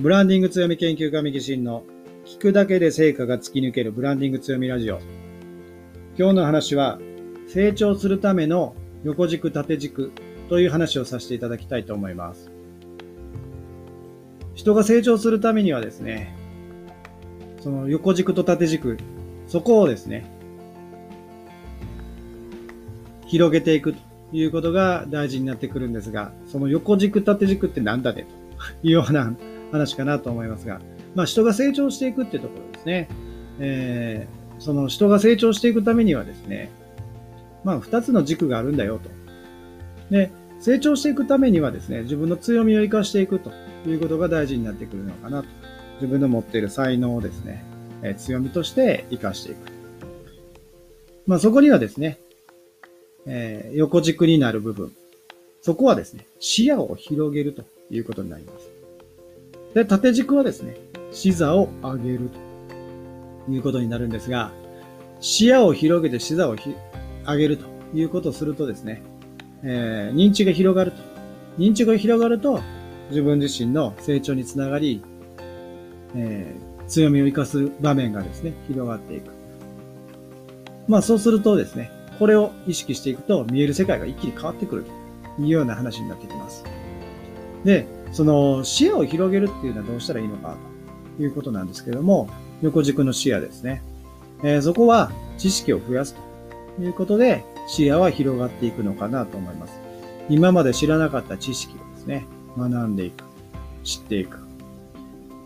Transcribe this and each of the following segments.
ブランディング強み研究家ミキシンの聞くだけで成果が突き抜けるブランディング強みラジオ。今日の話は成長するための横軸縦軸という話をさせていただきたいと思います。人が成長するためにはですね、その横軸と縦軸、そこをですね、広げていくということが大事になってくるんですが、その横軸縦軸って何だねというような話かなと思いますが、まあ人が成長していくっていうところですね。えー、その人が成長していくためにはですね、まあ二つの軸があるんだよと。で、成長していくためにはですね、自分の強みを活かしていくということが大事になってくるのかなと。自分の持っている才能をですね、え、強みとして活かしていく。まあそこにはですね、えー、横軸になる部分。そこはですね、視野を広げるということになります。で、縦軸はですね、視座を上げるということになるんですが、視野を広げて視座を上げるということをするとですね、えー、認知が広がると。認知が広がると、自分自身の成長につながり、えー、強みを生かす場面がですね、広がっていく。まあそうするとですね、これを意識していくと見える世界が一気に変わってくるというような話になってきます。で、その視野を広げるっていうのはどうしたらいいのかということなんですけども、横軸の視野ですね。えー、そこは知識を増やすということで視野は広がっていくのかなと思います。今まで知らなかった知識をですね、学んでいく、知っていく。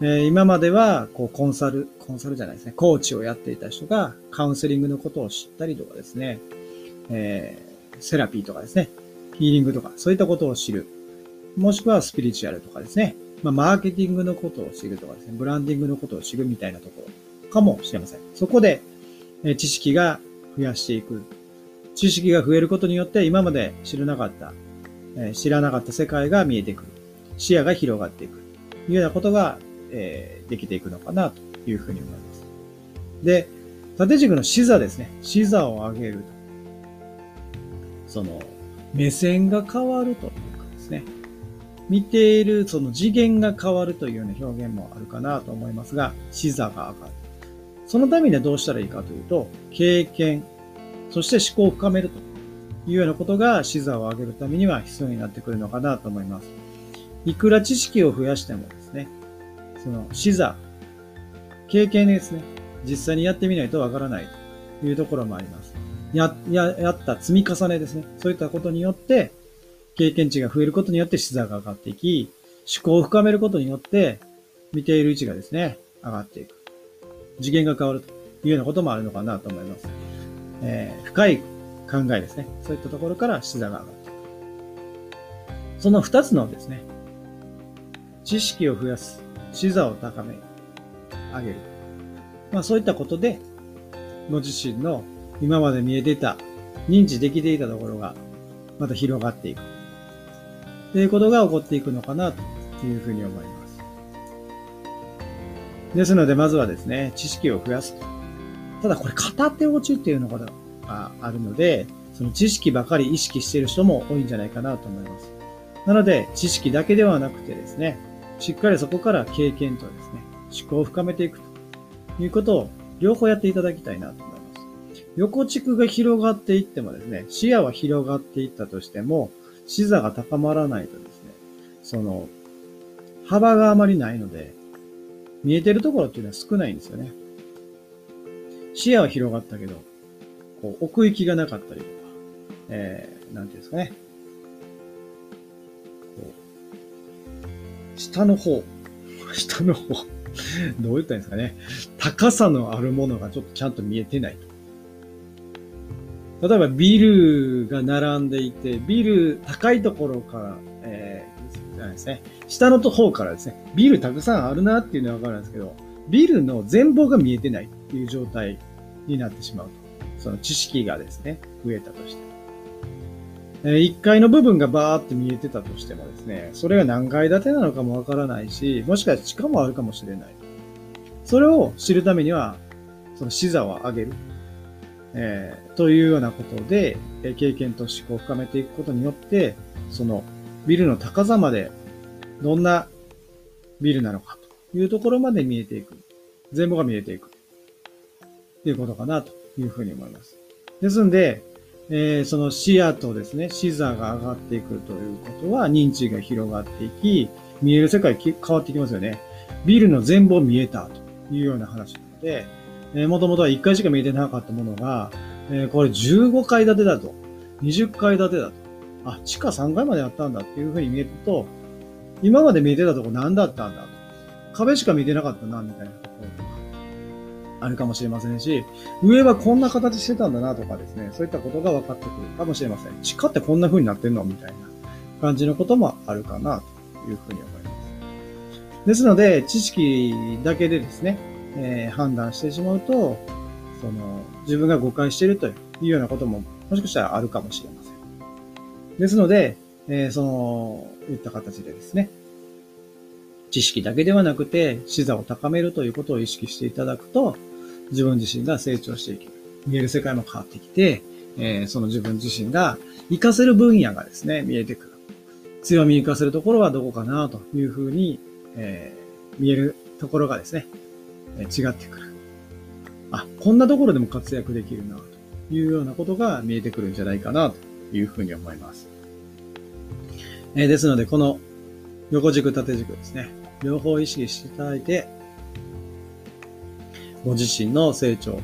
えー、今まではこうコンサル、コンサルじゃないですね、コーチをやっていた人がカウンセリングのことを知ったりとかですね、えー、セラピーとかですね、ヒーリングとか、そういったことを知る。もしくはスピリチュアルとかですね。まあ、マーケティングのことを知るとかですね、ブランディングのことを知るみたいなところかもしれません。そこで、え知識が増やしていく。知識が増えることによって今まで知らなかった、え知らなかった世界が見えてくる。視野が広がっていく。というようなことが、えできていくのかなというふうに思います。で、縦軸の視座ですね。視座を上げると。その、目線が変わるというかですね。見ているその次元が変わるというような表現もあるかなと思いますが、視座が上がる。そのためにはどうしたらいいかというと、経験、そして思考を深めるというようなことが視座を上げるためには必要になってくるのかなと思います。いくら知識を増やしてもですね、その視座、経験ですね、実際にやってみないとわからないというところもあります。や、や、やった積み重ねですね。そういったことによって、経験値が増えることによって視座が上がっていき、思考を深めることによって、見ている位置がですね、上がっていく。次元が変わるというようなこともあるのかなと思います。えー、深い考えですね。そういったところから視座が上がっていく。その二つのですね、知識を増やす、視座を高め、上げる。まあそういったことで、ご自身の今まで見えてた、認知できていたところが、また広がっていく。ということが起こっていくのかなというふうに思います。ですので、まずはですね、知識を増やすと。ただこれ片手落ちっていうのがあるので、その知識ばかり意識している人も多いんじゃないかなと思います。なので、知識だけではなくてですね、しっかりそこから経験とですね、思考を深めていくということを両方やっていただきたいなと思います。横軸が広がっていってもですね、視野は広がっていったとしても、視座が高まらないとですね、その、幅があまりないので、見えてるところっていうのは少ないんですよね。視野は広がったけど、こう、奥行きがなかったりとか、えー、なんていうんですかね。こう、下の方、下の方、どう言ったらいいんですかね。高さのあるものがちょっとちゃんと見えてないと。例えばビルが並んでいて、ビル高いところから、えー、じゃないですね。下の方からですね、ビルたくさんあるなっていうのはわかるんですけど、ビルの全貌が見えてないっていう状態になってしまうと。その知識がですね、増えたとして。え、1階の部分がバーって見えてたとしてもですね、それが何階建てなのかもわからないし、もしかしたら地下もあるかもしれない。それを知るためには、その視座を上げる。えー、というようなことで、え経験と思考を深めていくことによって、そのビルの高さまでどんなビルなのかというところまで見えていく。全部が見えていく。ということかなというふうに思います。ですんで、えー、その視野とですね、視座が上がっていくということは認知が広がっていき、見える世界変わってきますよね。ビルの全貌見えたというような話なので、えー、もともとは1階しか見えてなかったものが、えー、これ15階建てだと、20階建てだと、あ、地下3階まであったんだっていうふうに見えると、今まで見えてたとこ何だったんだと。壁しか見えてなかったな、みたいなところとか、あるかもしれませんし、上はこんな形してたんだなとかですね、そういったことが分かってくるかもしれません。地下ってこんな風になってんのみたいな感じのこともあるかな、というふうに思います。ですので、知識だけでですね、えー、判断してしまうと、その、自分が誤解しているというようなことも、もしかしたらあるかもしれません。ですので、えー、その、言った形でですね、知識だけではなくて、視座を高めるということを意識していただくと、自分自身が成長していき、見える世界も変わってきて、えー、その自分自身が活かせる分野がですね、見えてくる。強み活かせるところはどこかなというふうに、えー、見えるところがですね、違ってくる。あ、こんなところでも活躍できるな、というようなことが見えてくるんじゃないかな、というふうに思います。え、ですので、この横軸、縦軸ですね。両方意識していただいて、ご自身の成長、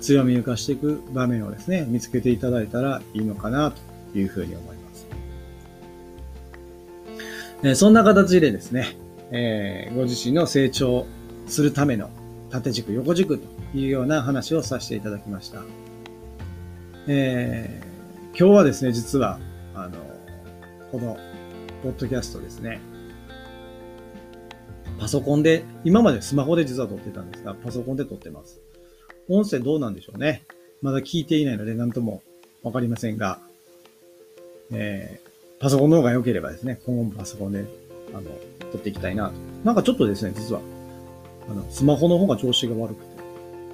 強みを生かしていく場面をですね、見つけていただいたらいいのかな、というふうに思います。え、そんな形でですね、え、ご自身の成長するための縦軸、横軸というような話をさせていただきました。えー、今日はですね、実は、あの、この、ポッドキャストですね、パソコンで、今までスマホで実は撮ってたんですが、パソコンで撮ってます。音声どうなんでしょうね。まだ聞いていないので何ともわかりませんが、えー、パソコンの方が良ければですね、今後もパソコンで、あの、撮っていきたいなと。なんかちょっとですね、実は、あの、スマホの方が調子が悪くて、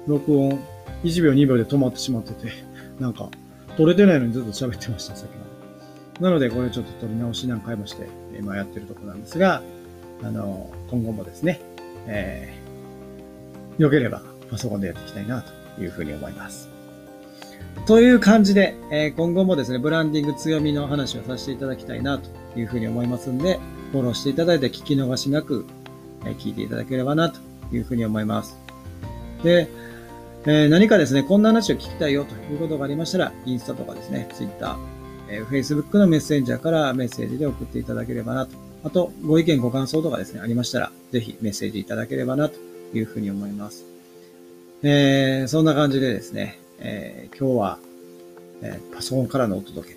録音1秒2秒で止まってしまってて、なんか、撮れてないのにずっと喋ってました、さっきまで。なので、これちょっと撮り直し何回もして、今やってるとこなんですが、あの、今後もですね、えー、良ければパソコンでやっていきたいなというふうに思います。という感じで、えー、今後もですね、ブランディング強みの話をさせていただきたいなというふうに思いますんで、フォローしていただいて聞き逃しなく、えー、聞いていただければなというふうに思います。で、えー、何かですね、こんな話を聞きたいよということがありましたら、インスタとかですね、ツイッター、えー、Facebook のメッセンジャーからメッセージで送っていただければなと。あと、ご意見、ご感想とかですね、ありましたら、ぜひメッセージいただければなというふうに思います。えー、そんな感じでですね、えー、今日は、えー、パソコンからのお届け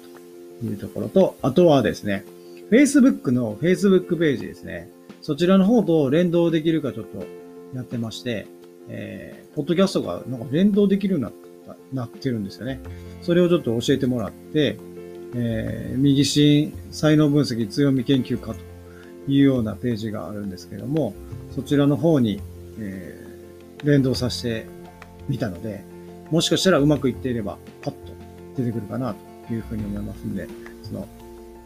というところと、あとはですね、Facebook の Facebook ページですね、そちらの方と連動できるかちょっとやってまして、えー、ポッドキャストがなんか連動できるようになったなってるんですよね。それをちょっと教えてもらって、えー、右心才能分析強み研究家というようなページがあるんですけども、そちらの方に、えー、連動させてみたので、もしかしたらうまくいっていれば、パッと出てくるかなというふうに思いますんで、その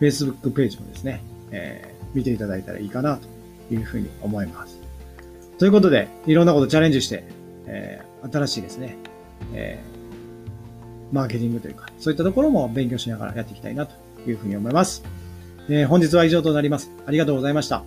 Facebook ページもですね、えー、見ていただいたらいいかなというふうに思います。ということで、いろんなことチャレンジして、えー、新しいですね、えー、マーケティングというか、そういったところも勉強しながらやっていきたいなというふうに思います。えー、本日は以上となります。ありがとうございました。